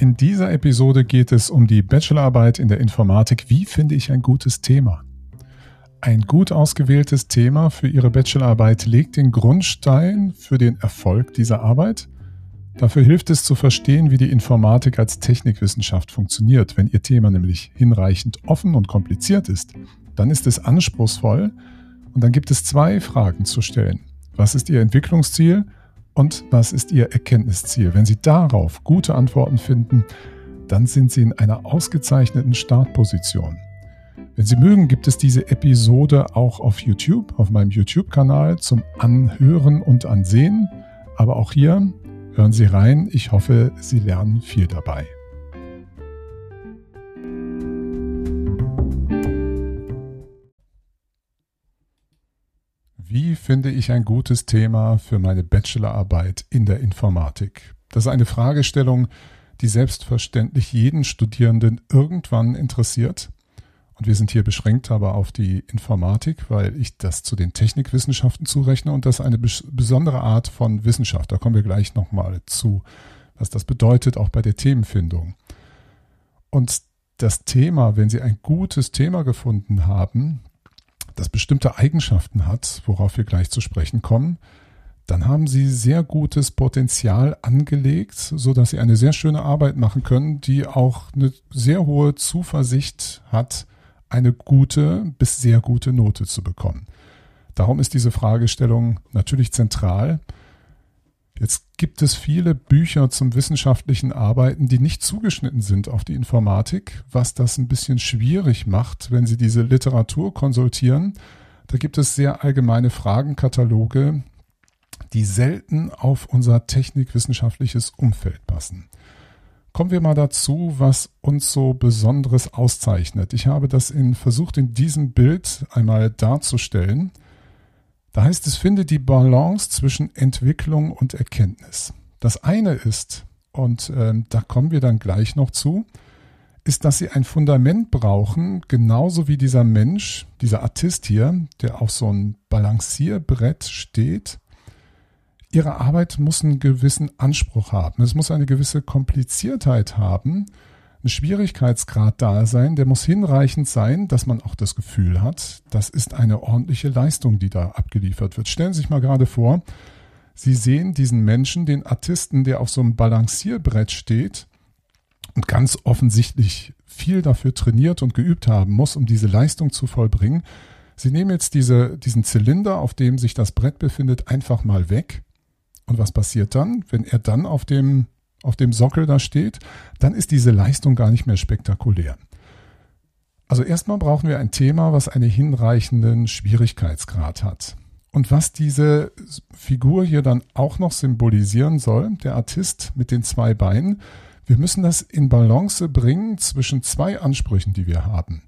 In dieser Episode geht es um die Bachelorarbeit in der Informatik. Wie finde ich ein gutes Thema? Ein gut ausgewähltes Thema für Ihre Bachelorarbeit legt den Grundstein für den Erfolg dieser Arbeit. Dafür hilft es zu verstehen, wie die Informatik als Technikwissenschaft funktioniert. Wenn Ihr Thema nämlich hinreichend offen und kompliziert ist, dann ist es anspruchsvoll und dann gibt es zwei Fragen zu stellen. Was ist Ihr Entwicklungsziel und was ist Ihr Erkenntnisziel? Wenn Sie darauf gute Antworten finden, dann sind Sie in einer ausgezeichneten Startposition. Wenn Sie mögen, gibt es diese Episode auch auf YouTube, auf meinem YouTube-Kanal zum Anhören und Ansehen. Aber auch hier hören Sie rein. Ich hoffe, Sie lernen viel dabei. Wie finde ich ein gutes Thema für meine Bachelorarbeit in der Informatik? Das ist eine Fragestellung, die selbstverständlich jeden Studierenden irgendwann interessiert. Und wir sind hier beschränkt aber auf die Informatik, weil ich das zu den Technikwissenschaften zurechne und das eine besondere Art von Wissenschaft. Da kommen wir gleich nochmal zu, was das bedeutet, auch bei der Themenfindung. Und das Thema, wenn Sie ein gutes Thema gefunden haben, das bestimmte Eigenschaften hat, worauf wir gleich zu sprechen kommen, dann haben Sie sehr gutes Potenzial angelegt, so dass Sie eine sehr schöne Arbeit machen können, die auch eine sehr hohe Zuversicht hat, eine gute bis sehr gute Note zu bekommen. Darum ist diese Fragestellung natürlich zentral. Jetzt gibt es viele Bücher zum wissenschaftlichen Arbeiten, die nicht zugeschnitten sind auf die Informatik, was das ein bisschen schwierig macht, wenn Sie diese Literatur konsultieren. Da gibt es sehr allgemeine Fragenkataloge, die selten auf unser technikwissenschaftliches Umfeld passen. Kommen wir mal dazu, was uns so Besonderes auszeichnet. Ich habe das in, versucht in diesem Bild einmal darzustellen. Da heißt es, finde die Balance zwischen Entwicklung und Erkenntnis. Das eine ist, und äh, da kommen wir dann gleich noch zu, ist, dass sie ein Fundament brauchen, genauso wie dieser Mensch, dieser Artist hier, der auf so ein Balancierbrett steht. Ihre Arbeit muss einen gewissen Anspruch haben. Es muss eine gewisse Kompliziertheit haben ein Schwierigkeitsgrad da sein, der muss hinreichend sein, dass man auch das Gefühl hat, das ist eine ordentliche Leistung, die da abgeliefert wird. Stellen Sie sich mal gerade vor, Sie sehen diesen Menschen, den Artisten, der auf so einem Balancierbrett steht und ganz offensichtlich viel dafür trainiert und geübt haben muss, um diese Leistung zu vollbringen. Sie nehmen jetzt diese, diesen Zylinder, auf dem sich das Brett befindet, einfach mal weg. Und was passiert dann, wenn er dann auf dem auf dem Sockel da steht, dann ist diese Leistung gar nicht mehr spektakulär. Also erstmal brauchen wir ein Thema, was einen hinreichenden Schwierigkeitsgrad hat. Und was diese Figur hier dann auch noch symbolisieren soll, der Artist mit den zwei Beinen, wir müssen das in Balance bringen zwischen zwei Ansprüchen, die wir haben.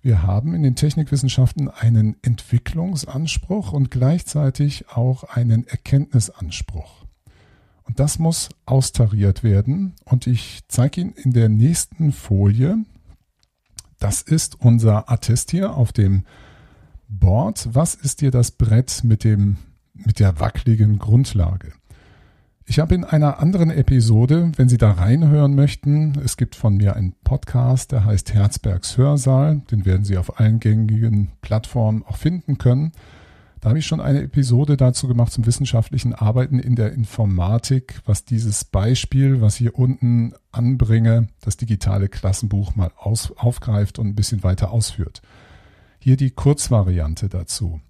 Wir haben in den Technikwissenschaften einen Entwicklungsanspruch und gleichzeitig auch einen Erkenntnisanspruch. Und das muss austariert werden. Und ich zeige Ihnen in der nächsten Folie, das ist unser Attest hier auf dem Board. Was ist hier das Brett mit, dem, mit der wackeligen Grundlage? Ich habe in einer anderen Episode, wenn Sie da reinhören möchten, es gibt von mir einen Podcast, der heißt Herzbergs Hörsaal. Den werden Sie auf allen gängigen Plattformen auch finden können. Da habe ich schon eine Episode dazu gemacht zum wissenschaftlichen Arbeiten in der Informatik, was dieses Beispiel, was hier unten anbringe, das digitale Klassenbuch mal aus, aufgreift und ein bisschen weiter ausführt. Hier die Kurzvariante dazu.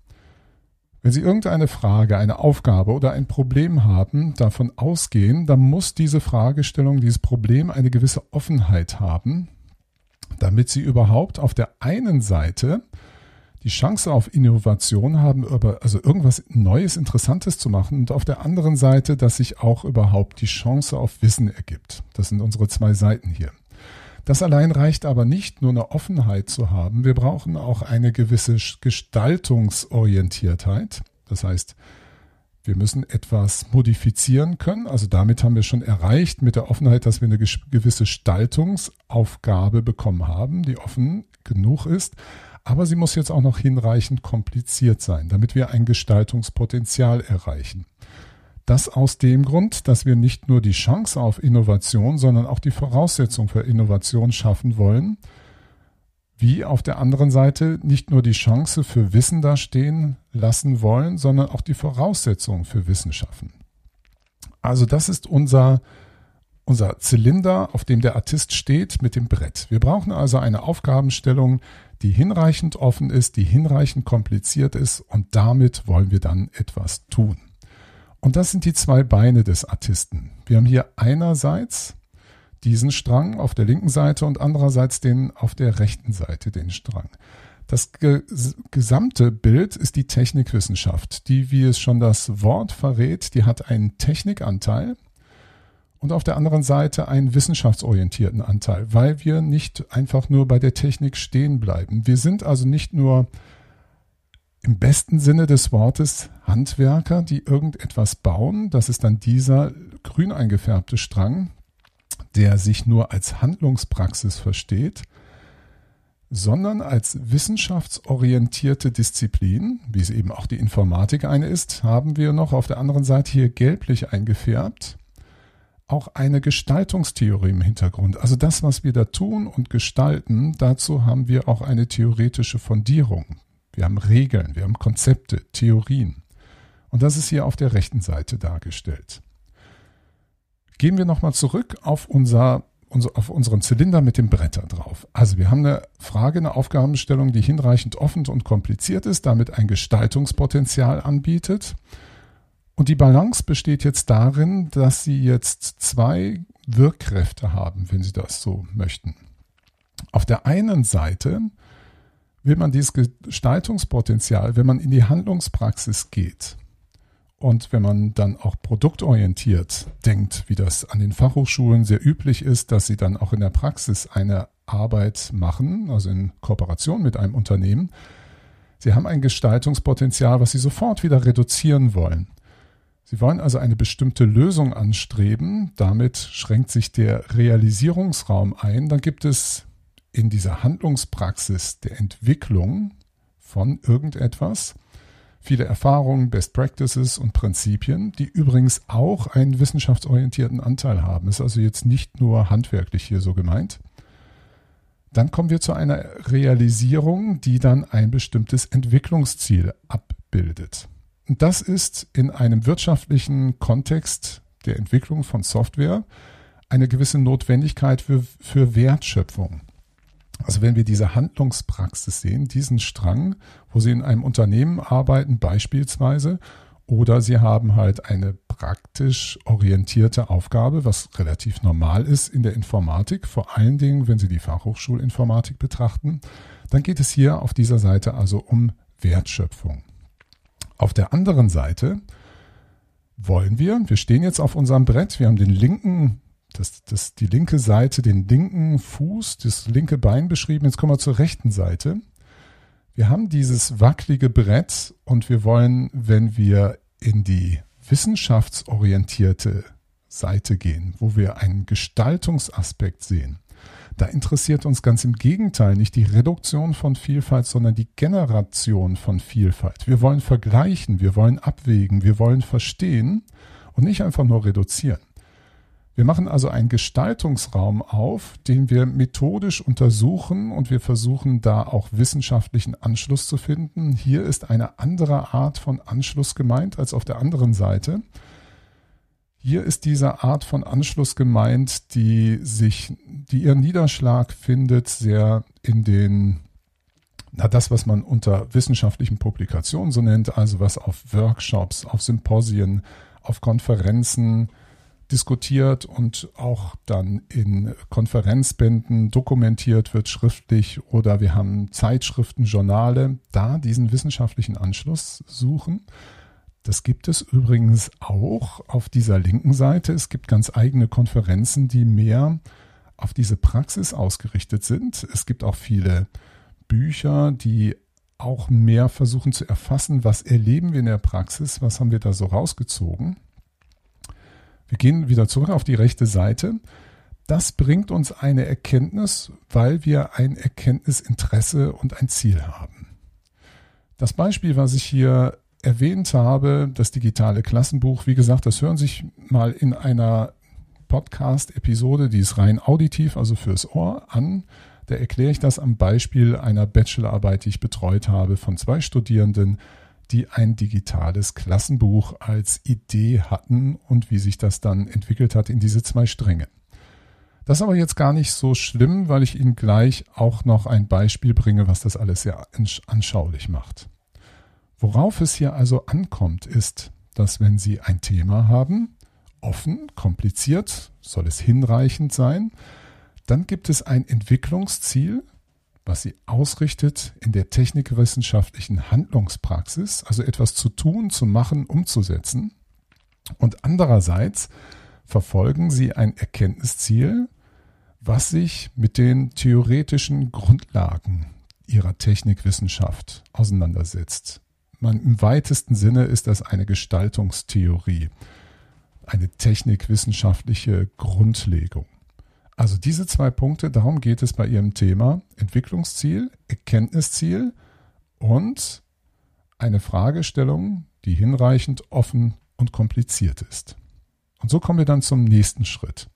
Wenn Sie irgendeine Frage, eine Aufgabe oder ein Problem haben, davon ausgehen, dann muss diese Fragestellung, dieses Problem eine gewisse Offenheit haben, damit Sie überhaupt auf der einen Seite die Chance auf Innovation haben, also irgendwas Neues, Interessantes zu machen und auf der anderen Seite, dass sich auch überhaupt die Chance auf Wissen ergibt. Das sind unsere zwei Seiten hier. Das allein reicht aber nicht, nur eine Offenheit zu haben. Wir brauchen auch eine gewisse Gestaltungsorientiertheit. Das heißt, wir müssen etwas modifizieren können. Also damit haben wir schon erreicht mit der Offenheit, dass wir eine gewisse Gestaltungsaufgabe bekommen haben, die offen genug ist. Aber sie muss jetzt auch noch hinreichend kompliziert sein, damit wir ein Gestaltungspotenzial erreichen. Das aus dem Grund, dass wir nicht nur die Chance auf Innovation, sondern auch die Voraussetzung für Innovation schaffen wollen, wie auf der anderen Seite nicht nur die Chance für Wissen dastehen lassen wollen, sondern auch die Voraussetzung für Wissen schaffen. Also das ist unser, unser Zylinder, auf dem der Artist steht mit dem Brett. Wir brauchen also eine Aufgabenstellung, die hinreichend offen ist, die hinreichend kompliziert ist und damit wollen wir dann etwas tun. Und das sind die zwei Beine des Artisten. Wir haben hier einerseits diesen Strang auf der linken Seite und andererseits den auf der rechten Seite den Strang. Das gesamte Bild ist die Technikwissenschaft, die, wie es schon das Wort verrät, die hat einen Technikanteil und auf der anderen Seite einen wissenschaftsorientierten Anteil, weil wir nicht einfach nur bei der Technik stehen bleiben. Wir sind also nicht nur im besten Sinne des Wortes Handwerker, die irgendetwas bauen. Das ist dann dieser grün eingefärbte Strang, der sich nur als Handlungspraxis versteht, sondern als wissenschaftsorientierte Disziplin, wie es eben auch die Informatik eine ist, haben wir noch auf der anderen Seite hier gelblich eingefärbt auch eine Gestaltungstheorie im Hintergrund. Also das, was wir da tun und gestalten, dazu haben wir auch eine theoretische Fundierung. Wir haben Regeln, wir haben Konzepte, Theorien. Und das ist hier auf der rechten Seite dargestellt. Gehen wir nochmal zurück auf, unser, auf unseren Zylinder mit dem Bretter drauf. Also wir haben eine Frage, eine Aufgabenstellung, die hinreichend offen und kompliziert ist, damit ein Gestaltungspotenzial anbietet. Und die Balance besteht jetzt darin, dass Sie jetzt zwei Wirkkräfte haben, wenn Sie das so möchten. Auf der einen Seite will man dieses Gestaltungspotenzial, wenn man in die Handlungspraxis geht und wenn man dann auch produktorientiert denkt, wie das an den Fachhochschulen sehr üblich ist, dass sie dann auch in der Praxis eine Arbeit machen, also in Kooperation mit einem Unternehmen, sie haben ein Gestaltungspotenzial, was sie sofort wieder reduzieren wollen. Sie wollen also eine bestimmte Lösung anstreben, damit schränkt sich der Realisierungsraum ein, dann gibt es in dieser Handlungspraxis der Entwicklung von irgendetwas viele Erfahrungen, Best Practices und Prinzipien, die übrigens auch einen wissenschaftsorientierten Anteil haben. Ist also jetzt nicht nur handwerklich hier so gemeint. Dann kommen wir zu einer Realisierung, die dann ein bestimmtes Entwicklungsziel abbildet. Das ist in einem wirtschaftlichen Kontext der Entwicklung von Software eine gewisse Notwendigkeit für, für Wertschöpfung. Also wenn wir diese Handlungspraxis sehen, diesen Strang, wo Sie in einem Unternehmen arbeiten beispielsweise, oder Sie haben halt eine praktisch orientierte Aufgabe, was relativ normal ist in der Informatik, vor allen Dingen, wenn Sie die Fachhochschulinformatik betrachten, dann geht es hier auf dieser Seite also um Wertschöpfung. Auf der anderen Seite wollen wir, wir stehen jetzt auf unserem Brett, wir haben den linken das, das, die linke Seite, den linken Fuß, das linke Bein beschrieben. Jetzt kommen wir zur rechten Seite. Wir haben dieses wackelige Brett und wir wollen, wenn wir in die wissenschaftsorientierte Seite gehen, wo wir einen Gestaltungsaspekt sehen, da interessiert uns ganz im Gegenteil nicht die Reduktion von Vielfalt, sondern die Generation von Vielfalt. Wir wollen vergleichen, wir wollen abwägen, wir wollen verstehen und nicht einfach nur reduzieren. Wir machen also einen Gestaltungsraum auf, den wir methodisch untersuchen und wir versuchen da auch wissenschaftlichen Anschluss zu finden. Hier ist eine andere Art von Anschluss gemeint als auf der anderen Seite. Hier ist diese Art von Anschluss gemeint, die sich, die ihren Niederschlag findet, sehr in den, na, das, was man unter wissenschaftlichen Publikationen so nennt, also was auf Workshops, auf Symposien, auf Konferenzen, diskutiert und auch dann in Konferenzbänden dokumentiert wird, schriftlich oder wir haben Zeitschriften, Journale, da diesen wissenschaftlichen Anschluss suchen. Das gibt es übrigens auch auf dieser linken Seite. Es gibt ganz eigene Konferenzen, die mehr auf diese Praxis ausgerichtet sind. Es gibt auch viele Bücher, die auch mehr versuchen zu erfassen, was erleben wir in der Praxis, was haben wir da so rausgezogen. Wir gehen wieder zurück auf die rechte Seite. Das bringt uns eine Erkenntnis, weil wir ein Erkenntnisinteresse und ein Ziel haben. Das Beispiel, was ich hier erwähnt habe, das digitale Klassenbuch, wie gesagt, das hören sich mal in einer Podcast-Episode, die ist rein auditiv, also fürs Ohr, an. Da erkläre ich das am Beispiel einer Bachelorarbeit, die ich betreut habe von zwei Studierenden, die ein digitales Klassenbuch als Idee hatten und wie sich das dann entwickelt hat in diese zwei Stränge. Das ist aber jetzt gar nicht so schlimm, weil ich Ihnen gleich auch noch ein Beispiel bringe, was das alles sehr anschaulich macht. Worauf es hier also ankommt, ist, dass wenn Sie ein Thema haben, offen, kompliziert, soll es hinreichend sein, dann gibt es ein Entwicklungsziel, was sie ausrichtet in der technikwissenschaftlichen Handlungspraxis, also etwas zu tun, zu machen, umzusetzen. Und andererseits verfolgen sie ein Erkenntnisziel, was sich mit den theoretischen Grundlagen ihrer Technikwissenschaft auseinandersetzt. Man, Im weitesten Sinne ist das eine Gestaltungstheorie, eine technikwissenschaftliche Grundlegung. Also diese zwei Punkte, darum geht es bei Ihrem Thema Entwicklungsziel, Erkenntnisziel und eine Fragestellung, die hinreichend offen und kompliziert ist. Und so kommen wir dann zum nächsten Schritt.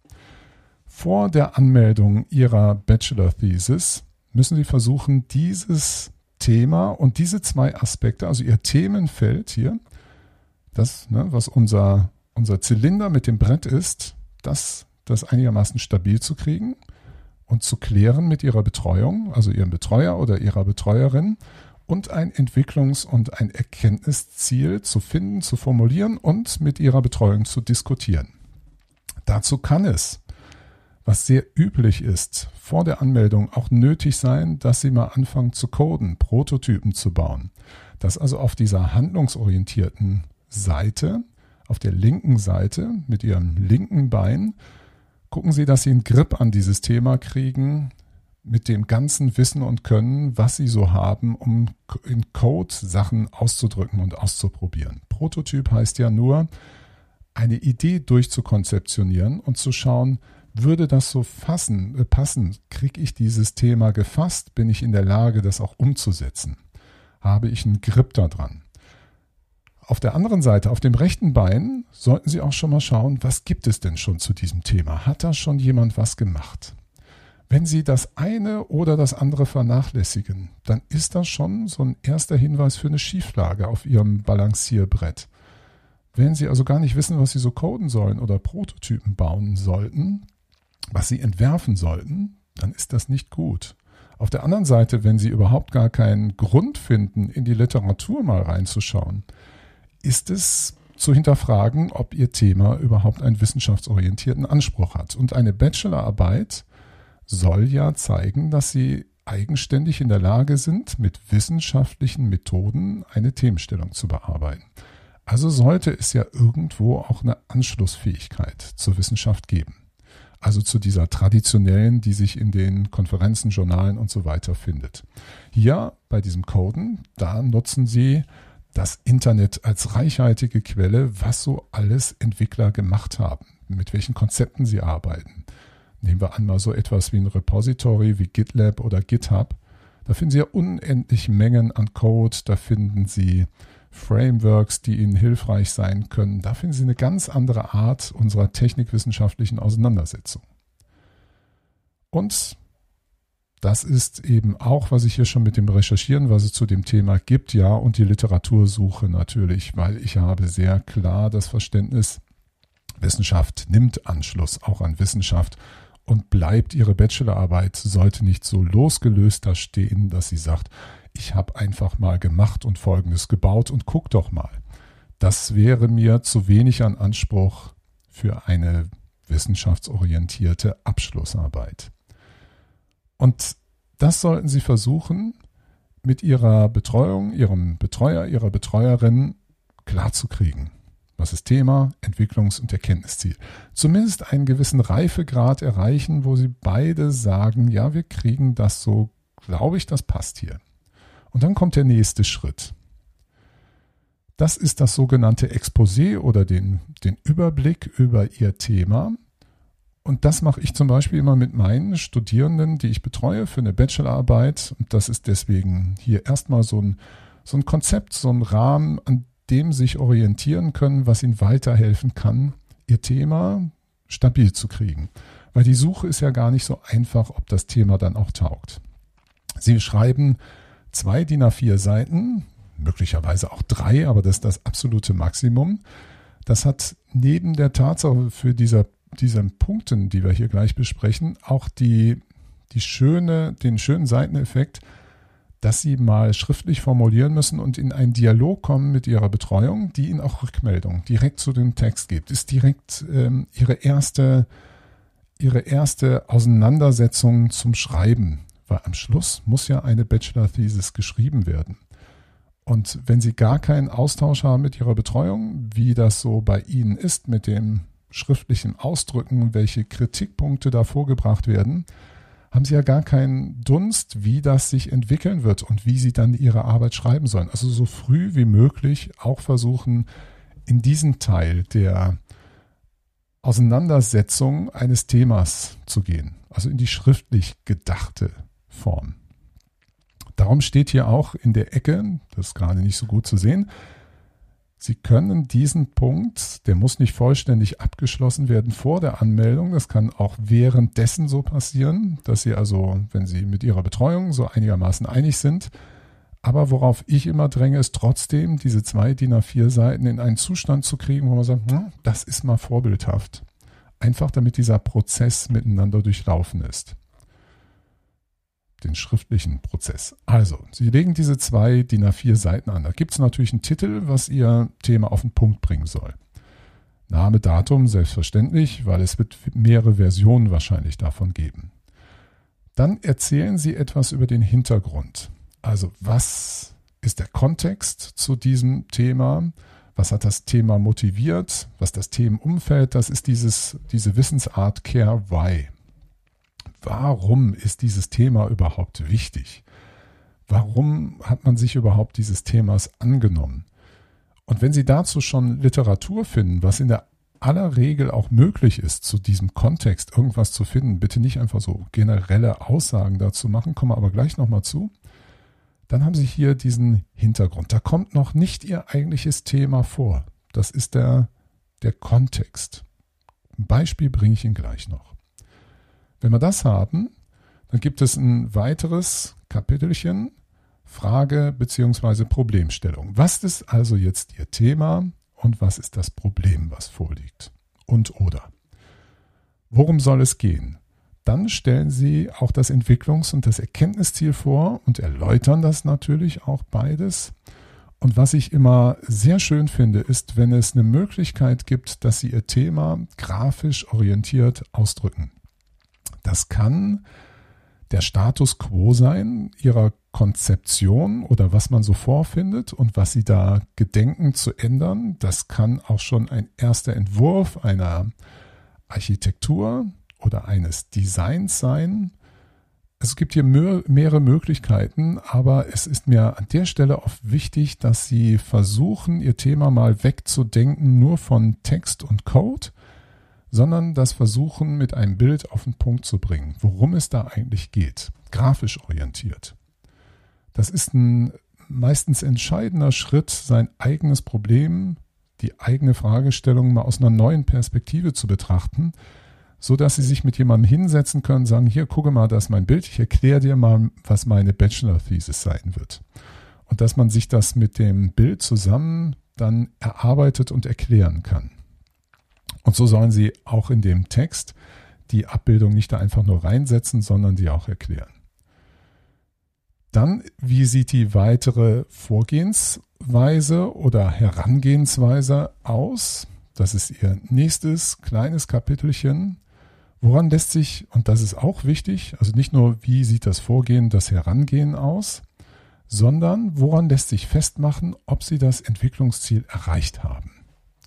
Vor der Anmeldung Ihrer Bachelor Thesis müssen Sie versuchen, dieses Thema und diese zwei Aspekte, also Ihr Themenfeld hier, das, ne, was unser, unser Zylinder mit dem Brett ist, das das einigermaßen stabil zu kriegen und zu klären mit ihrer Betreuung, also ihrem Betreuer oder ihrer Betreuerin und ein Entwicklungs- und ein Erkenntnisziel zu finden, zu formulieren und mit ihrer Betreuung zu diskutieren. Dazu kann es, was sehr üblich ist, vor der Anmeldung auch nötig sein, dass Sie mal anfangen zu coden, Prototypen zu bauen. Dass also auf dieser handlungsorientierten Seite, auf der linken Seite mit Ihrem linken Bein gucken Sie, dass Sie einen Grip an dieses Thema kriegen, mit dem ganzen Wissen und Können, was Sie so haben, um in Code Sachen auszudrücken und auszuprobieren. Prototyp heißt ja nur, eine Idee durchzukonzeptionieren und zu schauen, würde das so fassen, äh, passen? Kriege ich dieses Thema gefasst? Bin ich in der Lage, das auch umzusetzen? Habe ich einen Grip daran? Auf der anderen Seite, auf dem rechten Bein, sollten Sie auch schon mal schauen, was gibt es denn schon zu diesem Thema? Hat da schon jemand was gemacht? Wenn Sie das eine oder das andere vernachlässigen, dann ist das schon so ein erster Hinweis für eine Schieflage auf Ihrem Balancierbrett. Wenn Sie also gar nicht wissen, was Sie so coden sollen oder Prototypen bauen sollten, was Sie entwerfen sollten, dann ist das nicht gut. Auf der anderen Seite, wenn Sie überhaupt gar keinen Grund finden, in die Literatur mal reinzuschauen, ist es zu hinterfragen, ob Ihr Thema überhaupt einen wissenschaftsorientierten Anspruch hat. Und eine Bachelorarbeit soll ja zeigen, dass Sie eigenständig in der Lage sind, mit wissenschaftlichen Methoden eine Themenstellung zu bearbeiten. Also sollte es ja irgendwo auch eine Anschlussfähigkeit zur Wissenschaft geben. Also zu dieser traditionellen, die sich in den Konferenzen, Journalen und so weiter findet. Hier bei diesem Coden, da nutzen Sie das Internet als reichhaltige Quelle, was so alles Entwickler gemacht haben, mit welchen Konzepten sie arbeiten. Nehmen wir einmal so etwas wie ein Repository wie GitLab oder GitHub. Da finden Sie ja unendlich Mengen an Code, da finden Sie Frameworks, die Ihnen hilfreich sein können. Da finden Sie eine ganz andere Art unserer technikwissenschaftlichen Auseinandersetzung. Und das ist eben auch, was ich hier schon mit dem Recherchieren, was es zu dem Thema gibt, ja, und die Literatursuche natürlich, weil ich habe sehr klar das Verständnis, Wissenschaft nimmt Anschluss auch an Wissenschaft und bleibt ihre Bachelorarbeit, sollte nicht so losgelöst da stehen, dass sie sagt, ich habe einfach mal gemacht und Folgendes gebaut und guck doch mal. Das wäre mir zu wenig an Anspruch für eine wissenschaftsorientierte Abschlussarbeit. Und das sollten Sie versuchen, mit Ihrer Betreuung, Ihrem Betreuer, Ihrer Betreuerin klarzukriegen. Was ist Thema, Entwicklungs- und Erkenntnisziel? Zumindest einen gewissen Reifegrad erreichen, wo Sie beide sagen, ja, wir kriegen das so, glaube ich, das passt hier. Und dann kommt der nächste Schritt. Das ist das sogenannte Exposé oder den, den Überblick über Ihr Thema. Und das mache ich zum Beispiel immer mit meinen Studierenden, die ich betreue für eine Bachelorarbeit. Und das ist deswegen hier erstmal so ein, so ein Konzept, so ein Rahmen, an dem sich orientieren können, was ihnen weiterhelfen kann, ihr Thema stabil zu kriegen. Weil die Suche ist ja gar nicht so einfach, ob das Thema dann auch taugt. Sie schreiben zwei DIN A4 Seiten, möglicherweise auch drei, aber das ist das absolute Maximum. Das hat neben der Tatsache für dieser, diesen Punkten, die wir hier gleich besprechen, auch die, die schöne, den schönen Seiteneffekt, dass sie mal schriftlich formulieren müssen und in einen Dialog kommen mit ihrer Betreuung, die ihnen auch Rückmeldung direkt zu dem Text gibt. Ist direkt ähm, ihre erste, ihre erste Auseinandersetzung zum Schreiben, weil am Schluss muss ja eine Bachelor-Thesis geschrieben werden. Und wenn Sie gar keinen Austausch haben mit Ihrer Betreuung, wie das so bei Ihnen ist mit dem schriftlichen Ausdrücken, welche Kritikpunkte da vorgebracht werden, haben Sie ja gar keinen Dunst, wie das sich entwickeln wird und wie Sie dann Ihre Arbeit schreiben sollen. Also so früh wie möglich auch versuchen, in diesen Teil der Auseinandersetzung eines Themas zu gehen, also in die schriftlich gedachte Form. Darum steht hier auch in der Ecke, das ist gerade nicht so gut zu sehen, Sie können diesen Punkt, der muss nicht vollständig abgeschlossen werden vor der Anmeldung. Das kann auch währenddessen so passieren, dass Sie also, wenn Sie mit Ihrer Betreuung so einigermaßen einig sind, aber worauf ich immer dränge, ist trotzdem, diese zwei DIN A4 Seiten in einen Zustand zu kriegen, wo man sagt, hm, das ist mal vorbildhaft. Einfach damit dieser Prozess miteinander durchlaufen ist den schriftlichen Prozess. Also, Sie legen diese zwei DIN A4 Seiten an. Da gibt es natürlich einen Titel, was Ihr Thema auf den Punkt bringen soll. Name, Datum, selbstverständlich, weil es wird mehrere Versionen wahrscheinlich davon geben. Dann erzählen Sie etwas über den Hintergrund. Also, was ist der Kontext zu diesem Thema? Was hat das Thema motiviert? Was das Themenumfeld? Das ist dieses, diese Wissensart Care Why warum ist dieses Thema überhaupt wichtig? Warum hat man sich überhaupt dieses Themas angenommen? Und wenn Sie dazu schon Literatur finden, was in der aller Regel auch möglich ist, zu diesem Kontext irgendwas zu finden, bitte nicht einfach so generelle Aussagen dazu machen, kommen wir aber gleich nochmal zu. Dann haben Sie hier diesen Hintergrund. Da kommt noch nicht Ihr eigentliches Thema vor. Das ist der, der Kontext. Ein Beispiel bringe ich Ihnen gleich noch. Wenn wir das haben, dann gibt es ein weiteres Kapitelchen Frage bzw. Problemstellung. Was ist also jetzt Ihr Thema und was ist das Problem, was vorliegt? Und oder. Worum soll es gehen? Dann stellen Sie auch das Entwicklungs- und das Erkenntnisziel vor und erläutern das natürlich auch beides. Und was ich immer sehr schön finde, ist, wenn es eine Möglichkeit gibt, dass Sie Ihr Thema grafisch orientiert ausdrücken. Das kann der Status quo sein ihrer Konzeption oder was man so vorfindet und was sie da gedenken zu ändern. Das kann auch schon ein erster Entwurf einer Architektur oder eines Designs sein. Es gibt hier mehrere Möglichkeiten, aber es ist mir an der Stelle oft wichtig, dass Sie versuchen, Ihr Thema mal wegzudenken nur von Text und Code sondern das Versuchen mit einem Bild auf den Punkt zu bringen, worum es da eigentlich geht, grafisch orientiert. Das ist ein meistens entscheidender Schritt, sein eigenes Problem, die eigene Fragestellung mal aus einer neuen Perspektive zu betrachten, so dass sie sich mit jemandem hinsetzen können, sagen, hier, gucke mal, das ist mein Bild, ich erkläre dir mal, was meine Bachelor-Thesis sein wird. Und dass man sich das mit dem Bild zusammen dann erarbeitet und erklären kann. Und so sollen Sie auch in dem Text die Abbildung nicht da einfach nur reinsetzen, sondern die auch erklären. Dann, wie sieht die weitere Vorgehensweise oder Herangehensweise aus? Das ist Ihr nächstes kleines Kapitelchen. Woran lässt sich, und das ist auch wichtig, also nicht nur, wie sieht das Vorgehen, das Herangehen aus, sondern woran lässt sich festmachen, ob Sie das Entwicklungsziel erreicht haben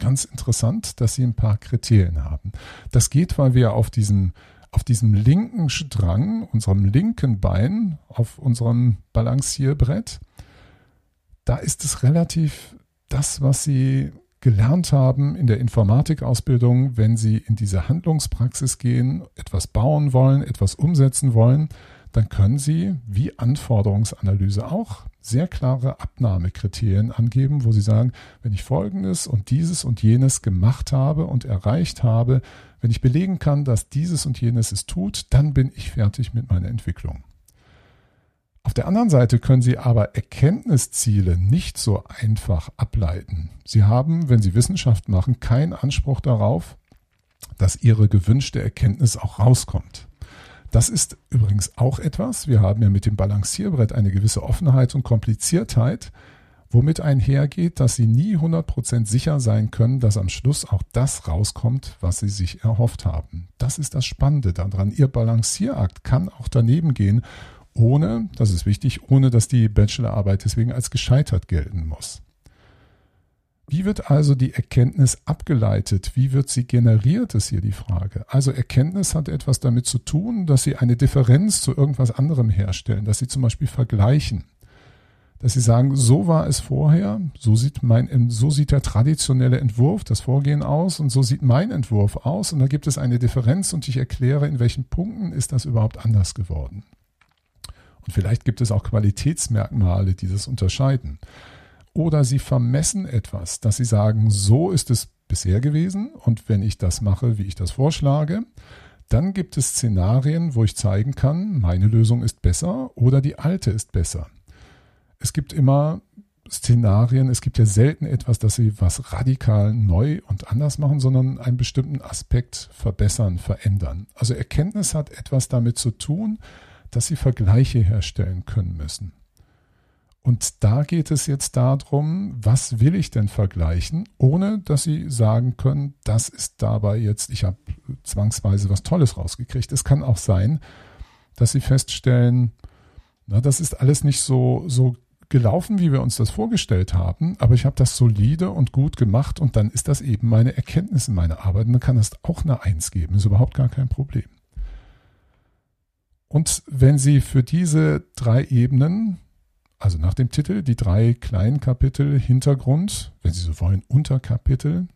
ganz interessant, dass sie ein paar Kriterien haben. Das geht, weil wir auf diesem, auf diesem linken Strang, unserem linken Bein, auf unserem Balancierbrett, da ist es relativ das, was sie gelernt haben in der Informatikausbildung, wenn sie in diese Handlungspraxis gehen, etwas bauen wollen, etwas umsetzen wollen, dann können Sie, wie Anforderungsanalyse auch, sehr klare Abnahmekriterien angeben, wo Sie sagen, wenn ich Folgendes und dieses und jenes gemacht habe und erreicht habe, wenn ich belegen kann, dass dieses und jenes es tut, dann bin ich fertig mit meiner Entwicklung. Auf der anderen Seite können Sie aber Erkenntnisziele nicht so einfach ableiten. Sie haben, wenn Sie Wissenschaft machen, keinen Anspruch darauf, dass Ihre gewünschte Erkenntnis auch rauskommt. Das ist übrigens auch etwas. Wir haben ja mit dem Balancierbrett eine gewisse Offenheit und Kompliziertheit, womit einhergeht, dass Sie nie 100% sicher sein können, dass am Schluss auch das rauskommt, was Sie sich erhofft haben. Das ist das Spannende daran. Ihr Balancierakt kann auch daneben gehen, ohne, das ist wichtig, ohne dass die Bachelorarbeit deswegen als gescheitert gelten muss. Wie wird also die Erkenntnis abgeleitet? Wie wird sie generiert, ist hier die Frage. Also Erkenntnis hat etwas damit zu tun, dass sie eine Differenz zu irgendwas anderem herstellen, dass sie zum Beispiel vergleichen. Dass sie sagen, so war es vorher, so sieht mein, so sieht der traditionelle Entwurf, das Vorgehen aus und so sieht mein Entwurf aus und da gibt es eine Differenz und ich erkläre, in welchen Punkten ist das überhaupt anders geworden. Und vielleicht gibt es auch Qualitätsmerkmale, die das unterscheiden. Oder sie vermessen etwas, dass sie sagen, so ist es bisher gewesen und wenn ich das mache, wie ich das vorschlage, dann gibt es Szenarien, wo ich zeigen kann, meine Lösung ist besser oder die alte ist besser. Es gibt immer Szenarien, es gibt ja selten etwas, dass sie was radikal neu und anders machen, sondern einen bestimmten Aspekt verbessern, verändern. Also Erkenntnis hat etwas damit zu tun, dass sie Vergleiche herstellen können müssen. Und da geht es jetzt darum, was will ich denn vergleichen, ohne dass Sie sagen können, das ist dabei jetzt, ich habe zwangsweise was Tolles rausgekriegt. Es kann auch sein, dass Sie feststellen, na, das ist alles nicht so, so gelaufen, wie wir uns das vorgestellt haben, aber ich habe das solide und gut gemacht und dann ist das eben meine Erkenntnis in meiner Arbeit. Und dann kann das auch eine Eins geben, ist überhaupt gar kein Problem. Und wenn Sie für diese drei Ebenen also nach dem Titel die drei kleinen Kapitel Hintergrund, wenn Sie so wollen, Unterkapitel,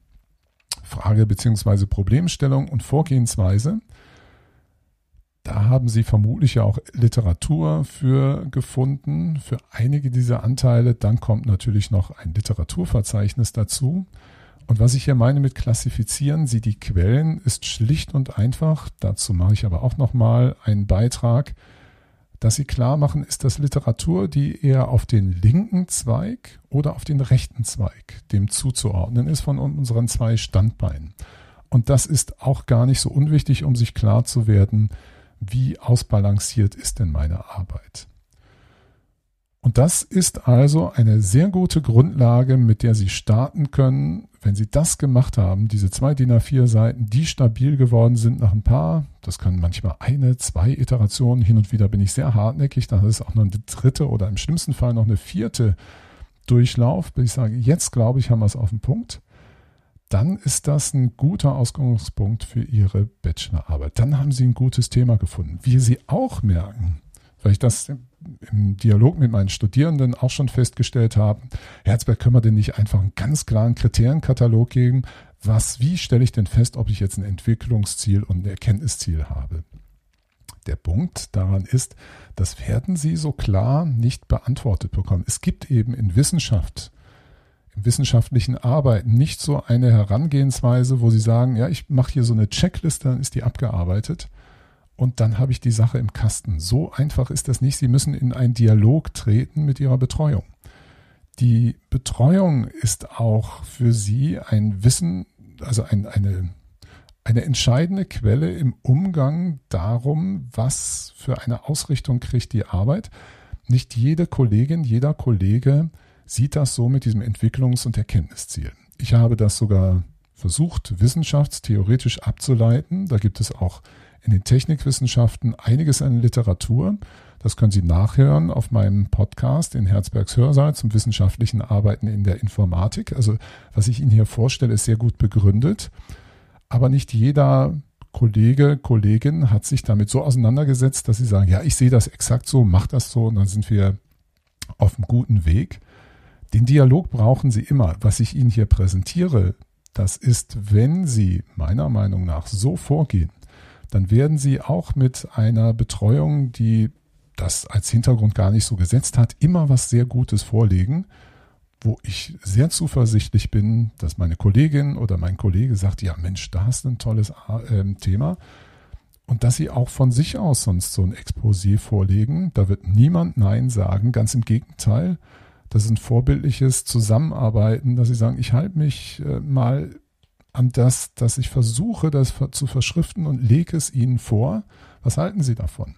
Frage bzw. Problemstellung und Vorgehensweise. Da haben Sie vermutlich ja auch Literatur für gefunden, für einige dieser Anteile. Dann kommt natürlich noch ein Literaturverzeichnis dazu. Und was ich hier meine mit klassifizieren Sie die Quellen, ist schlicht und einfach. Dazu mache ich aber auch nochmal einen Beitrag dass sie klar machen, ist das Literatur, die eher auf den linken Zweig oder auf den rechten Zweig dem zuzuordnen ist von unseren zwei Standbeinen. Und das ist auch gar nicht so unwichtig, um sich klar zu werden, wie ausbalanciert ist denn meine Arbeit. Und das ist also eine sehr gute Grundlage, mit der Sie starten können, wenn Sie das gemacht haben, diese zwei DIN A4 Seiten, die stabil geworden sind nach ein paar, das können manchmal eine, zwei Iterationen, hin und wieder bin ich sehr hartnäckig, dann ist auch noch eine dritte oder im schlimmsten Fall noch eine vierte Durchlauf, bis ich sage, jetzt glaube ich, haben wir es auf den Punkt, dann ist das ein guter Ausgangspunkt für Ihre Bachelorarbeit. Dann haben Sie ein gutes Thema gefunden. Wie Sie auch merken, weil ich das im Dialog mit meinen Studierenden auch schon festgestellt habe, Herzberg, können wir denn nicht einfach einen ganz klaren Kriterienkatalog geben? Was, wie stelle ich denn fest, ob ich jetzt ein Entwicklungsziel und ein Erkenntnisziel habe? Der Punkt daran ist, das werden Sie so klar nicht beantwortet bekommen. Es gibt eben in Wissenschaft, im wissenschaftlichen Arbeiten nicht so eine Herangehensweise, wo Sie sagen, ja, ich mache hier so eine Checkliste, dann ist die abgearbeitet und dann habe ich die Sache im Kasten. So einfach ist das nicht. Sie müssen in einen Dialog treten mit Ihrer Betreuung. Die Betreuung ist auch für Sie ein Wissen, also ein, eine, eine entscheidende Quelle im Umgang darum, was für eine Ausrichtung kriegt die Arbeit. Nicht jede Kollegin, jeder Kollege sieht das so mit diesem Entwicklungs- und Erkenntnisziel. Ich habe das sogar versucht, wissenschaftstheoretisch abzuleiten. Da gibt es auch in den Technikwissenschaften einiges an Literatur. Das können Sie nachhören auf meinem Podcast in Herzbergs Hörsaal zum wissenschaftlichen Arbeiten in der Informatik. Also was ich Ihnen hier vorstelle, ist sehr gut begründet. Aber nicht jeder Kollege, Kollegin hat sich damit so auseinandergesetzt, dass sie sagen, ja, ich sehe das exakt so, mach das so und dann sind wir auf einem guten Weg. Den Dialog brauchen Sie immer. Was ich Ihnen hier präsentiere, das ist, wenn Sie meiner Meinung nach so vorgehen, dann werden Sie auch mit einer Betreuung, die das als Hintergrund gar nicht so gesetzt hat, immer was sehr Gutes vorlegen, wo ich sehr zuversichtlich bin, dass meine Kollegin oder mein Kollege sagt, ja Mensch, da hast du ein tolles äh, Thema. Und dass sie auch von sich aus sonst so ein Exposé vorlegen, da wird niemand Nein sagen, ganz im Gegenteil. Das ist ein vorbildliches Zusammenarbeiten, dass sie sagen, ich halte mich äh, mal an das, dass ich versuche, das zu verschriften und lege es ihnen vor. Was halten Sie davon?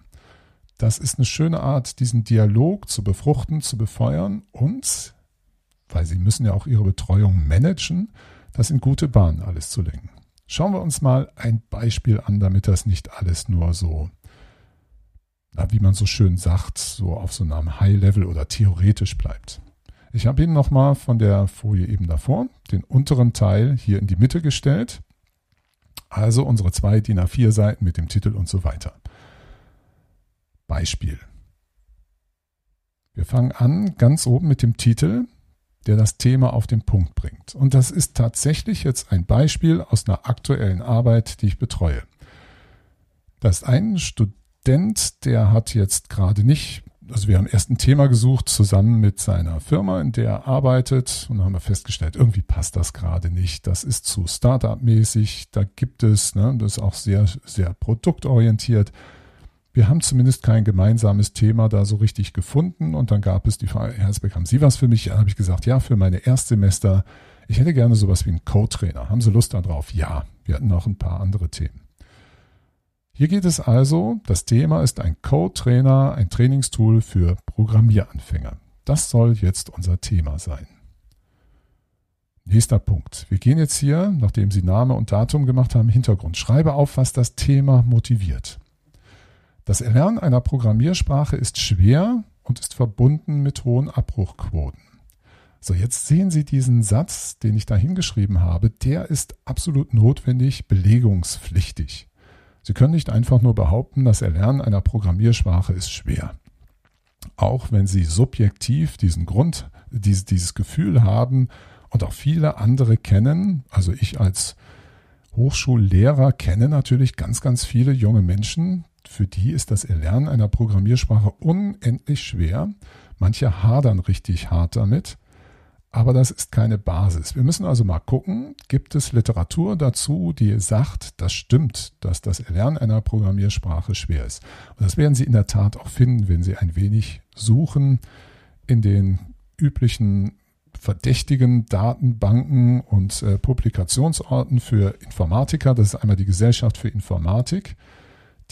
Das ist eine schöne Art, diesen Dialog zu befruchten, zu befeuern und, weil Sie müssen ja auch Ihre Betreuung managen, das in gute Bahnen alles zu lenken. Schauen wir uns mal ein Beispiel an, damit das nicht alles nur so, wie man so schön sagt, so auf so einem High-Level oder theoretisch bleibt. Ich habe Ihnen nochmal von der Folie eben davor den unteren Teil hier in die Mitte gestellt. Also unsere zwei DIN A4 Seiten mit dem Titel und so weiter. Beispiel. Wir fangen an ganz oben mit dem Titel der das Thema auf den Punkt bringt. Und das ist tatsächlich jetzt ein Beispiel aus einer aktuellen Arbeit, die ich betreue. Das ist ein Student, der hat jetzt gerade nicht, also wir haben erst ein Thema gesucht zusammen mit seiner Firma, in der er arbeitet und dann haben wir festgestellt, irgendwie passt das gerade nicht. Das ist zu Startup-mäßig, da gibt es, ne, das ist auch sehr, sehr produktorientiert wir haben zumindest kein gemeinsames Thema da so richtig gefunden. Und dann gab es die Frage, Herr Herzberg, haben Sie was für mich? Da habe ich gesagt, ja, für meine Erstsemester. Ich hätte gerne sowas wie einen Code-Trainer. Haben Sie Lust darauf? Ja, wir hatten noch ein paar andere Themen. Hier geht es also, das Thema ist ein Code-Trainer, ein Trainingstool für Programmieranfänger. Das soll jetzt unser Thema sein. Nächster Punkt. Wir gehen jetzt hier, nachdem Sie Name und Datum gemacht haben, Hintergrund. Schreibe auf, was das Thema motiviert. Das Erlernen einer Programmiersprache ist schwer und ist verbunden mit hohen Abbruchquoten. So, jetzt sehen Sie diesen Satz, den ich da hingeschrieben habe, der ist absolut notwendig belegungspflichtig. Sie können nicht einfach nur behaupten, das Erlernen einer Programmiersprache ist schwer. Auch wenn Sie subjektiv diesen Grund, dieses, dieses Gefühl haben und auch viele andere kennen, also ich als Hochschullehrer kenne natürlich ganz, ganz viele junge Menschen, für die ist das Erlernen einer Programmiersprache unendlich schwer. Manche hadern richtig hart damit, aber das ist keine Basis. Wir müssen also mal gucken, gibt es Literatur dazu, die sagt, das stimmt, dass das Erlernen einer Programmiersprache schwer ist. Und das werden Sie in der Tat auch finden, wenn Sie ein wenig suchen in den üblichen verdächtigen Datenbanken und äh, Publikationsorten für Informatiker. Das ist einmal die Gesellschaft für Informatik,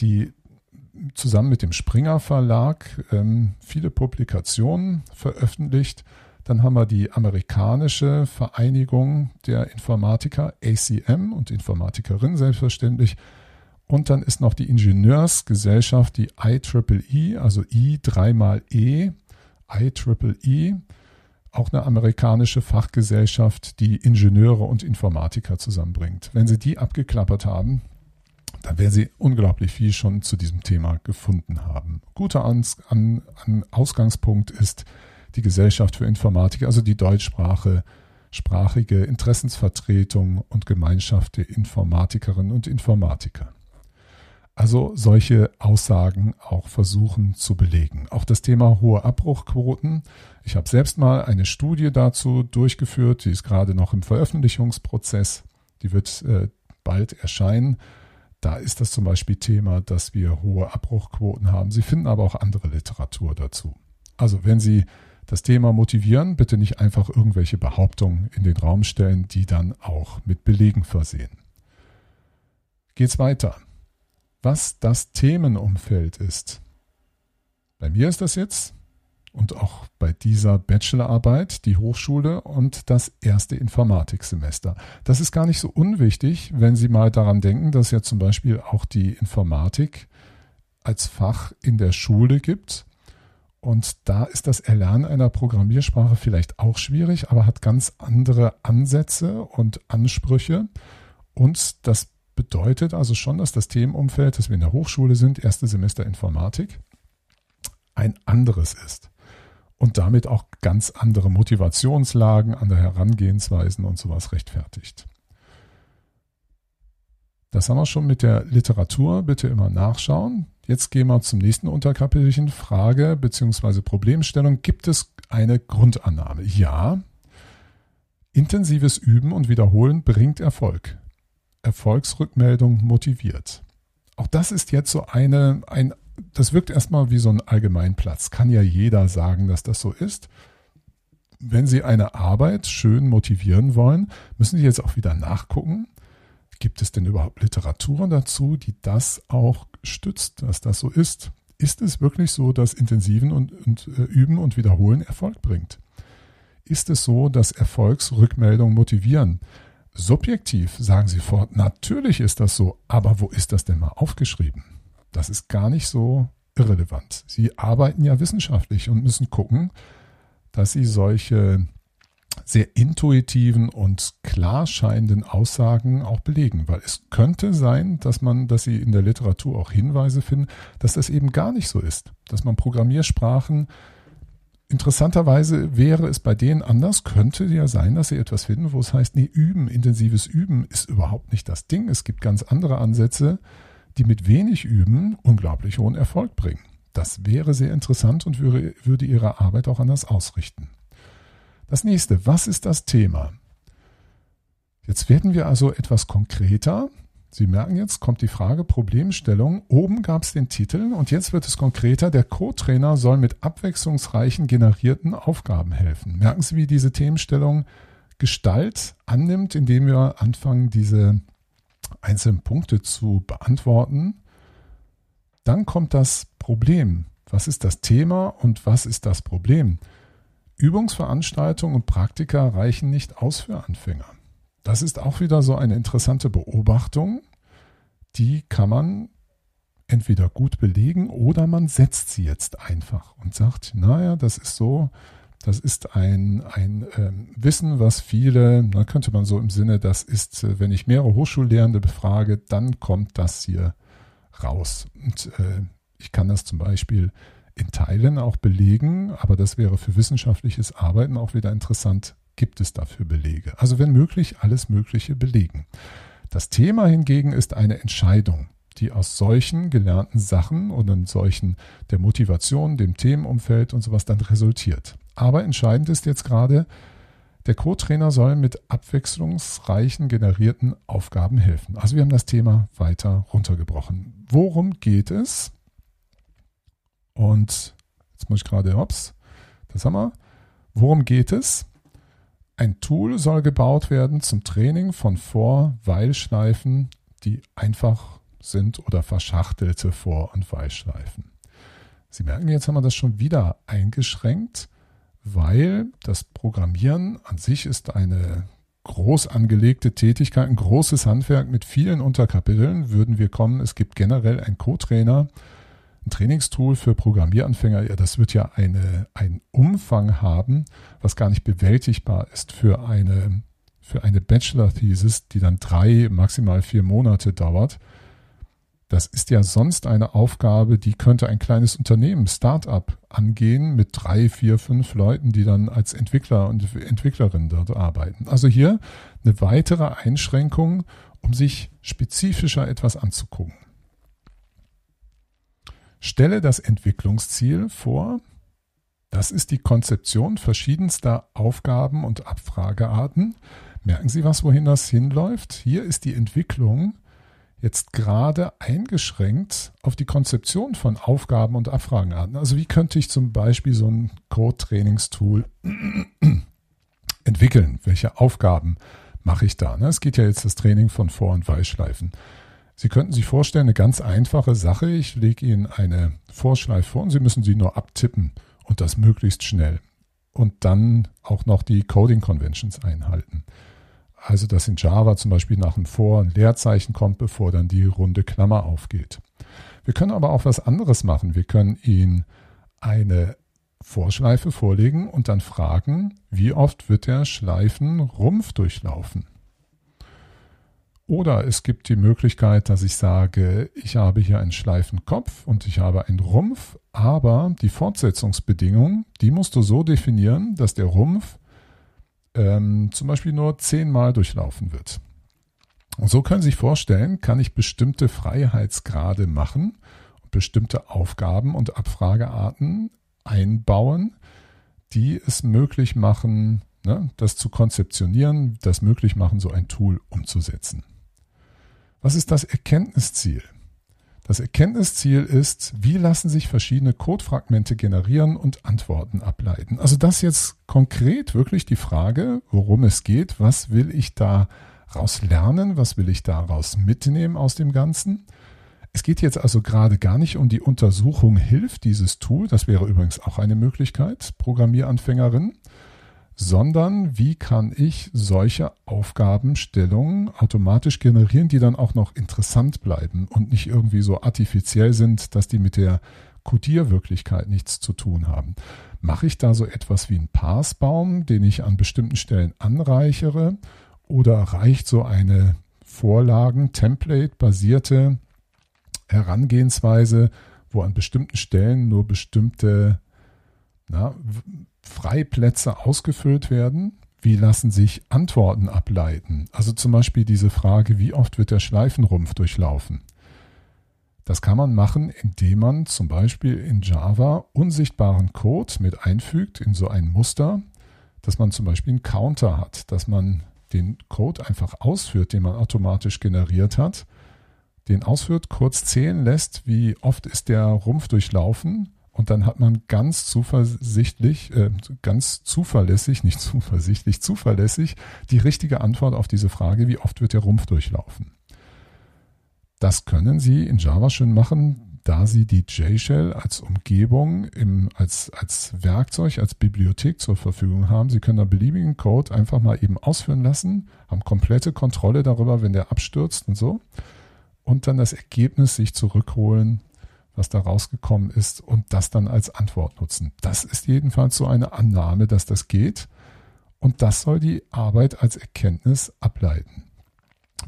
die zusammen mit dem Springer Verlag ähm, viele Publikationen veröffentlicht. Dann haben wir die amerikanische Vereinigung der Informatiker, ACM und Informatikerinnen selbstverständlich. Und dann ist noch die Ingenieursgesellschaft, die IEEE, also I dreimal E, IEEE, auch eine amerikanische Fachgesellschaft, die Ingenieure und Informatiker zusammenbringt. Wenn Sie die abgeklappert haben, da werden Sie unglaublich viel schon zu diesem Thema gefunden haben. Guter an, an, an Ausgangspunkt ist die Gesellschaft für Informatik, also die Deutschsprache, sprachige Interessensvertretung und Gemeinschaft der Informatikerinnen und Informatiker. Also solche Aussagen auch versuchen zu belegen. Auch das Thema hohe Abbruchquoten. Ich habe selbst mal eine Studie dazu durchgeführt, die ist gerade noch im Veröffentlichungsprozess. Die wird äh, bald erscheinen. Da ist das zum Beispiel Thema, dass wir hohe Abbruchquoten haben. Sie finden aber auch andere Literatur dazu. Also wenn Sie das Thema motivieren, bitte nicht einfach irgendwelche Behauptungen in den Raum stellen, die dann auch mit Belegen versehen. Geht's weiter. Was das Themenumfeld ist. Bei mir ist das jetzt und auch bei dieser Bachelorarbeit die Hochschule und das erste Informatiksemester. Das ist gar nicht so unwichtig, wenn Sie mal daran denken, dass ja zum Beispiel auch die Informatik als Fach in der Schule gibt. Und da ist das Erlernen einer Programmiersprache vielleicht auch schwierig, aber hat ganz andere Ansätze und Ansprüche. Und das bedeutet also schon, dass das Themenumfeld, das wir in der Hochschule sind, erste Semester Informatik, ein anderes ist und damit auch ganz andere Motivationslagen, andere Herangehensweisen und sowas rechtfertigt. Das haben wir schon mit der Literatur. Bitte immer nachschauen. Jetzt gehen wir zum nächsten Unterkapitelchen. Frage bzw. Problemstellung. Gibt es eine Grundannahme? Ja. Intensives Üben und Wiederholen bringt Erfolg. Erfolgsrückmeldung motiviert. Auch das ist jetzt so eine, ein, das wirkt erstmal wie so ein Allgemeinplatz. Kann ja jeder sagen, dass das so ist. Wenn Sie eine Arbeit schön motivieren wollen, müssen Sie jetzt auch wieder nachgucken, Gibt es denn überhaupt Literatur dazu, die das auch stützt, dass das so ist? Ist es wirklich so, dass Intensiven und, und äh, Üben und Wiederholen Erfolg bringt? Ist es so, dass Erfolgsrückmeldungen motivieren? Subjektiv sagen Sie fort, natürlich ist das so, aber wo ist das denn mal aufgeschrieben? Das ist gar nicht so irrelevant. Sie arbeiten ja wissenschaftlich und müssen gucken, dass Sie solche sehr intuitiven und klar scheinenden Aussagen auch belegen, weil es könnte sein, dass man, dass sie in der Literatur auch Hinweise finden, dass das eben gar nicht so ist, dass man Programmiersprachen Interessanterweise wäre es bei denen anders, könnte ja sein, dass sie etwas finden, wo es heißt, nee, üben, intensives Üben ist überhaupt nicht das Ding. Es gibt ganz andere Ansätze, die mit wenig Üben unglaublich hohen Erfolg bringen. Das wäre sehr interessant und würde, würde ihre Arbeit auch anders ausrichten. Das nächste, was ist das Thema? Jetzt werden wir also etwas konkreter. Sie merken jetzt, kommt die Frage Problemstellung. Oben gab es den Titel und jetzt wird es konkreter. Der Co-Trainer soll mit abwechslungsreichen generierten Aufgaben helfen. Merken Sie, wie diese Themenstellung Gestalt annimmt, indem wir anfangen, diese einzelnen Punkte zu beantworten. Dann kommt das Problem. Was ist das Thema und was ist das Problem? Übungsveranstaltungen und Praktika reichen nicht aus für Anfänger. Das ist auch wieder so eine interessante Beobachtung. Die kann man entweder gut belegen oder man setzt sie jetzt einfach und sagt, naja, das ist so, das ist ein, ein äh, Wissen, was viele, da könnte man so im Sinne, das ist, äh, wenn ich mehrere Hochschullehrende befrage, dann kommt das hier raus. Und äh, ich kann das zum Beispiel in Teilen auch belegen, aber das wäre für wissenschaftliches Arbeiten auch wieder interessant. Gibt es dafür Belege? Also wenn möglich, alles Mögliche belegen. Das Thema hingegen ist eine Entscheidung, die aus solchen gelernten Sachen und in solchen der Motivation, dem Themenumfeld und sowas dann resultiert. Aber entscheidend ist jetzt gerade, der Co-Trainer soll mit abwechslungsreichen generierten Aufgaben helfen. Also wir haben das Thema weiter runtergebrochen. Worum geht es? Und jetzt muss ich gerade, hops, das haben wir. Worum geht es? Ein Tool soll gebaut werden zum Training von Vor-Weilschleifen, die einfach sind oder verschachtelte Vor- und Weilschleifen. Sie merken, jetzt haben wir das schon wieder eingeschränkt, weil das Programmieren an sich ist eine groß angelegte Tätigkeit, ein großes Handwerk mit vielen Unterkapiteln. Würden wir kommen, es gibt generell einen Co-Trainer, ein Trainingstool für Programmieranfänger, ja, das wird ja eine, einen Umfang haben, was gar nicht bewältigbar ist für eine, für eine Bachelor-Thesis, die dann drei, maximal vier Monate dauert. Das ist ja sonst eine Aufgabe, die könnte ein kleines Unternehmen, Start-up, angehen mit drei, vier, fünf Leuten, die dann als Entwickler und Entwicklerin dort arbeiten. Also hier eine weitere Einschränkung, um sich spezifischer etwas anzugucken. Stelle das Entwicklungsziel vor. Das ist die Konzeption verschiedenster Aufgaben und Abfragearten. Merken Sie was, wohin das hinläuft? Hier ist die Entwicklung jetzt gerade eingeschränkt auf die Konzeption von Aufgaben und Abfragenarten. Also wie könnte ich zum Beispiel so ein Code-Trainingstool entwickeln? Welche Aufgaben mache ich da? Es geht ja jetzt das Training von Vor- und Weichschleifen. Sie könnten sich vorstellen, eine ganz einfache Sache. Ich lege Ihnen eine Vorschleife vor und Sie müssen sie nur abtippen und das möglichst schnell. Und dann auch noch die Coding Conventions einhalten. Also, dass in Java zum Beispiel nach einem Vor- ein Leerzeichen kommt, bevor dann die runde Klammer aufgeht. Wir können aber auch was anderes machen. Wir können Ihnen eine Vorschleife vorlegen und dann fragen, wie oft wird der Schleifenrumpf durchlaufen? Oder es gibt die Möglichkeit, dass ich sage, ich habe hier einen Schleifenkopf und ich habe einen Rumpf, aber die Fortsetzungsbedingung, die musst du so definieren, dass der Rumpf ähm, zum Beispiel nur zehnmal durchlaufen wird. Und so können Sie sich vorstellen, kann ich bestimmte Freiheitsgrade machen und bestimmte Aufgaben und Abfragearten einbauen, die es möglich machen, ne, das zu konzeptionieren, das möglich machen, so ein Tool umzusetzen. Was ist das Erkenntnisziel? Das Erkenntnisziel ist, wie lassen sich verschiedene Codefragmente generieren und Antworten ableiten. Also das jetzt konkret wirklich die Frage, worum es geht, was will ich daraus lernen, was will ich daraus mitnehmen aus dem Ganzen. Es geht jetzt also gerade gar nicht um die Untersuchung, hilft dieses Tool, das wäre übrigens auch eine Möglichkeit, Programmieranfängerin, sondern wie kann ich solche Aufgabenstellungen automatisch generieren, die dann auch noch interessant bleiben und nicht irgendwie so artifiziell sind, dass die mit der Codierwirklichkeit nichts zu tun haben. Mache ich da so etwas wie einen Passbaum, den ich an bestimmten Stellen anreichere, oder reicht so eine Vorlagen, Template-basierte Herangehensweise, wo an bestimmten Stellen nur bestimmte na, Freiplätze ausgefüllt werden? Wie lassen sich Antworten ableiten? Also zum Beispiel diese Frage, wie oft wird der Schleifenrumpf durchlaufen? Das kann man machen, indem man zum Beispiel in Java unsichtbaren Code mit einfügt in so ein Muster, dass man zum Beispiel einen Counter hat, dass man den Code einfach ausführt, den man automatisch generiert hat, den ausführt, kurz zählen lässt, wie oft ist der Rumpf durchlaufen und dann hat man ganz zuversichtlich, äh, ganz zuverlässig, nicht zuversichtlich, zuverlässig die richtige Antwort auf diese Frage, wie oft wird der Rumpf durchlaufen. Das können Sie in Java schön machen, da Sie die JShell als Umgebung, im, als, als Werkzeug, als Bibliothek zur Verfügung haben. Sie können da beliebigen Code einfach mal eben ausführen lassen, haben komplette Kontrolle darüber, wenn der abstürzt und so. Und dann das Ergebnis sich zurückholen was da rausgekommen ist und das dann als Antwort nutzen. Das ist jedenfalls so eine Annahme, dass das geht und das soll die Arbeit als Erkenntnis ableiten.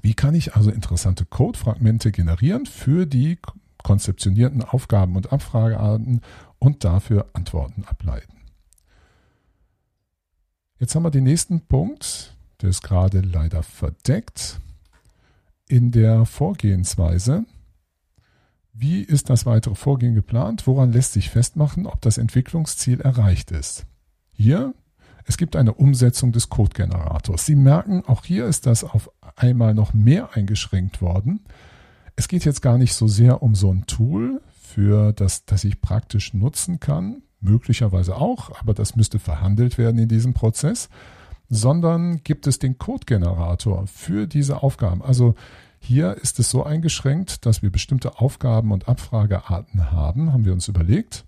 Wie kann ich also interessante Codefragmente generieren für die konzeptionierten Aufgaben und Abfragearten und dafür Antworten ableiten? Jetzt haben wir den nächsten Punkt, der ist gerade leider verdeckt in der Vorgehensweise. Wie ist das weitere Vorgehen geplant? Woran lässt sich festmachen, ob das Entwicklungsziel erreicht ist? Hier, es gibt eine Umsetzung des Codegenerators. Sie merken, auch hier ist das auf einmal noch mehr eingeschränkt worden. Es geht jetzt gar nicht so sehr um so ein Tool, für das, das ich praktisch nutzen kann, möglicherweise auch, aber das müsste verhandelt werden in diesem Prozess, sondern gibt es den Codegenerator für diese Aufgaben. Also hier ist es so eingeschränkt, dass wir bestimmte Aufgaben und Abfragearten haben, haben wir uns überlegt.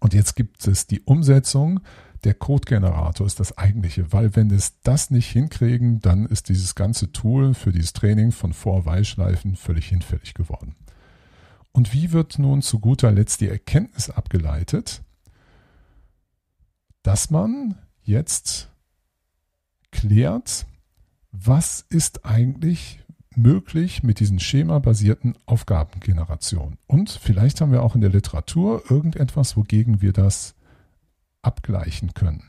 Und jetzt gibt es die Umsetzung. Der Codegenerator ist das eigentliche, weil wenn es das nicht hinkriegen, dann ist dieses ganze Tool für dieses Training von Vor-Weilschleifen völlig hinfällig geworden. Und wie wird nun zu guter Letzt die Erkenntnis abgeleitet, dass man jetzt klärt, was ist eigentlich möglich mit diesen schemabasierten Aufgabengenerationen. Und vielleicht haben wir auch in der Literatur irgendetwas, wogegen wir das abgleichen können.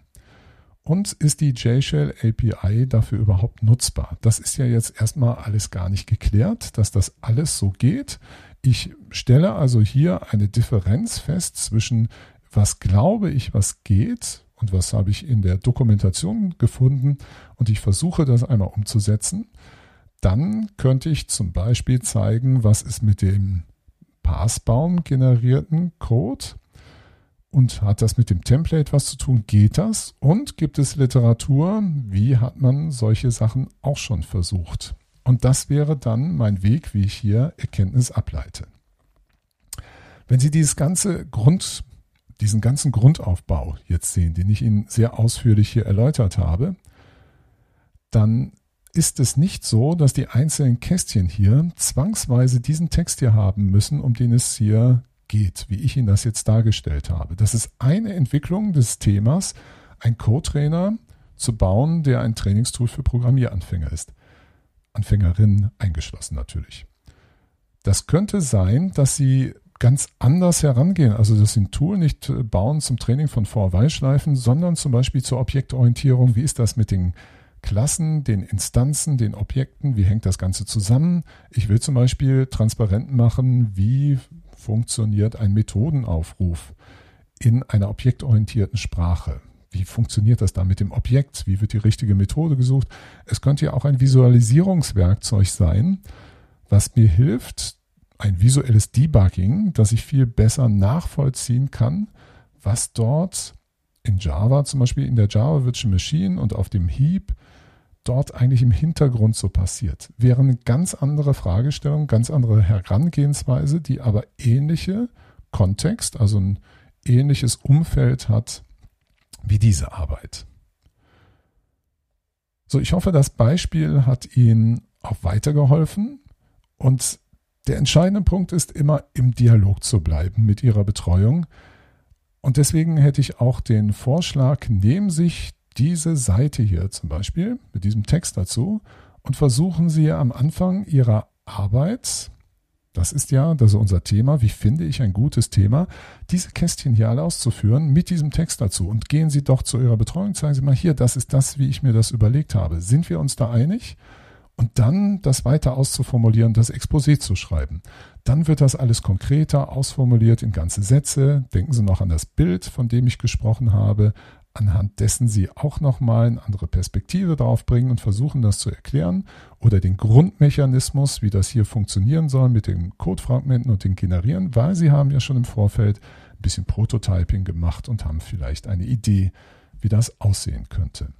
Und ist die JShell API dafür überhaupt nutzbar? Das ist ja jetzt erstmal alles gar nicht geklärt, dass das alles so geht. Ich stelle also hier eine Differenz fest zwischen was glaube ich, was geht und was habe ich in der Dokumentation gefunden und ich versuche das einmal umzusetzen dann könnte ich zum Beispiel zeigen, was ist mit dem Passbaum generierten Code und hat das mit dem Template was zu tun? Geht das? Und gibt es Literatur? Wie hat man solche Sachen auch schon versucht? Und das wäre dann mein Weg, wie ich hier Erkenntnis ableite. Wenn Sie dieses ganze Grund, diesen ganzen Grundaufbau jetzt sehen, den ich Ihnen sehr ausführlich hier erläutert habe, dann ist es nicht so, dass die einzelnen Kästchen hier zwangsweise diesen Text hier haben müssen, um den es hier geht, wie ich Ihnen das jetzt dargestellt habe. Das ist eine Entwicklung des Themas, ein Co-Trainer zu bauen, der ein Trainingstool für Programmieranfänger ist. Anfängerinnen eingeschlossen natürlich. Das könnte sein, dass Sie ganz anders herangehen. Also, dass Sie ein Tool nicht bauen zum Training von Vor-Weilschleifen, sondern zum Beispiel zur Objektorientierung. Wie ist das mit den Klassen, den Instanzen, den Objekten, wie hängt das Ganze zusammen. Ich will zum Beispiel transparent machen, wie funktioniert ein Methodenaufruf in einer objektorientierten Sprache. Wie funktioniert das da mit dem Objekt? Wie wird die richtige Methode gesucht? Es könnte ja auch ein Visualisierungswerkzeug sein, was mir hilft, ein visuelles Debugging, dass ich viel besser nachvollziehen kann, was dort in Java zum Beispiel in der Java Virtual Machine und auf dem Heap dort eigentlich im Hintergrund so passiert. Wäre eine ganz andere Fragestellung, ganz andere Herangehensweise, die aber ähnliche Kontext, also ein ähnliches Umfeld hat wie diese Arbeit. So, ich hoffe, das Beispiel hat Ihnen auch weitergeholfen und der entscheidende Punkt ist immer im Dialog zu bleiben mit Ihrer Betreuung. Und deswegen hätte ich auch den Vorschlag, nehmen sich diese Seite hier zum Beispiel mit diesem Text dazu und versuchen Sie am Anfang Ihrer Arbeit, das ist ja, das ist unser Thema, wie finde ich ein gutes Thema, diese Kästchen hier alle auszuführen mit diesem Text dazu und gehen Sie doch zu Ihrer Betreuung, zeigen Sie mal hier, das ist das, wie ich mir das überlegt habe. Sind wir uns da einig? Und dann das weiter auszuformulieren, das Exposé zu schreiben. Dann wird das alles konkreter ausformuliert in ganze Sätze. Denken Sie noch an das Bild, von dem ich gesprochen habe, anhand dessen Sie auch nochmal eine andere Perspektive drauf bringen und versuchen, das zu erklären oder den Grundmechanismus, wie das hier funktionieren soll mit den Codefragmenten und den Generieren, weil Sie haben ja schon im Vorfeld ein bisschen Prototyping gemacht und haben vielleicht eine Idee, wie das aussehen könnte.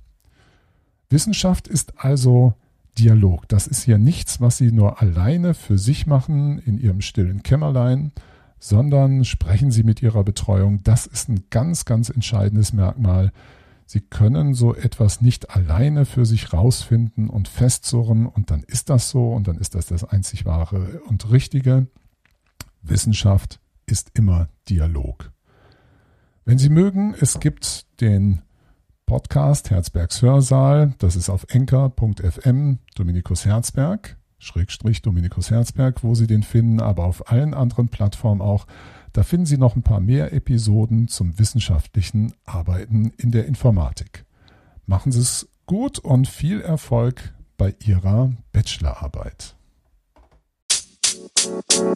Wissenschaft ist also Dialog. Das ist ja nichts, was Sie nur alleine für sich machen in Ihrem stillen Kämmerlein, sondern sprechen Sie mit Ihrer Betreuung. Das ist ein ganz, ganz entscheidendes Merkmal. Sie können so etwas nicht alleine für sich rausfinden und festzurren und dann ist das so und dann ist das das einzig wahre und richtige. Wissenschaft ist immer Dialog. Wenn Sie mögen, es gibt den Podcast Herzbergs Hörsaal. Das ist auf enker.fm Dominikus Herzberg, Schrägstrich Dominikus Herzberg, wo Sie den finden, aber auf allen anderen Plattformen auch. Da finden Sie noch ein paar mehr Episoden zum wissenschaftlichen Arbeiten in der Informatik. Machen Sie es gut und viel Erfolg bei Ihrer Bachelorarbeit. you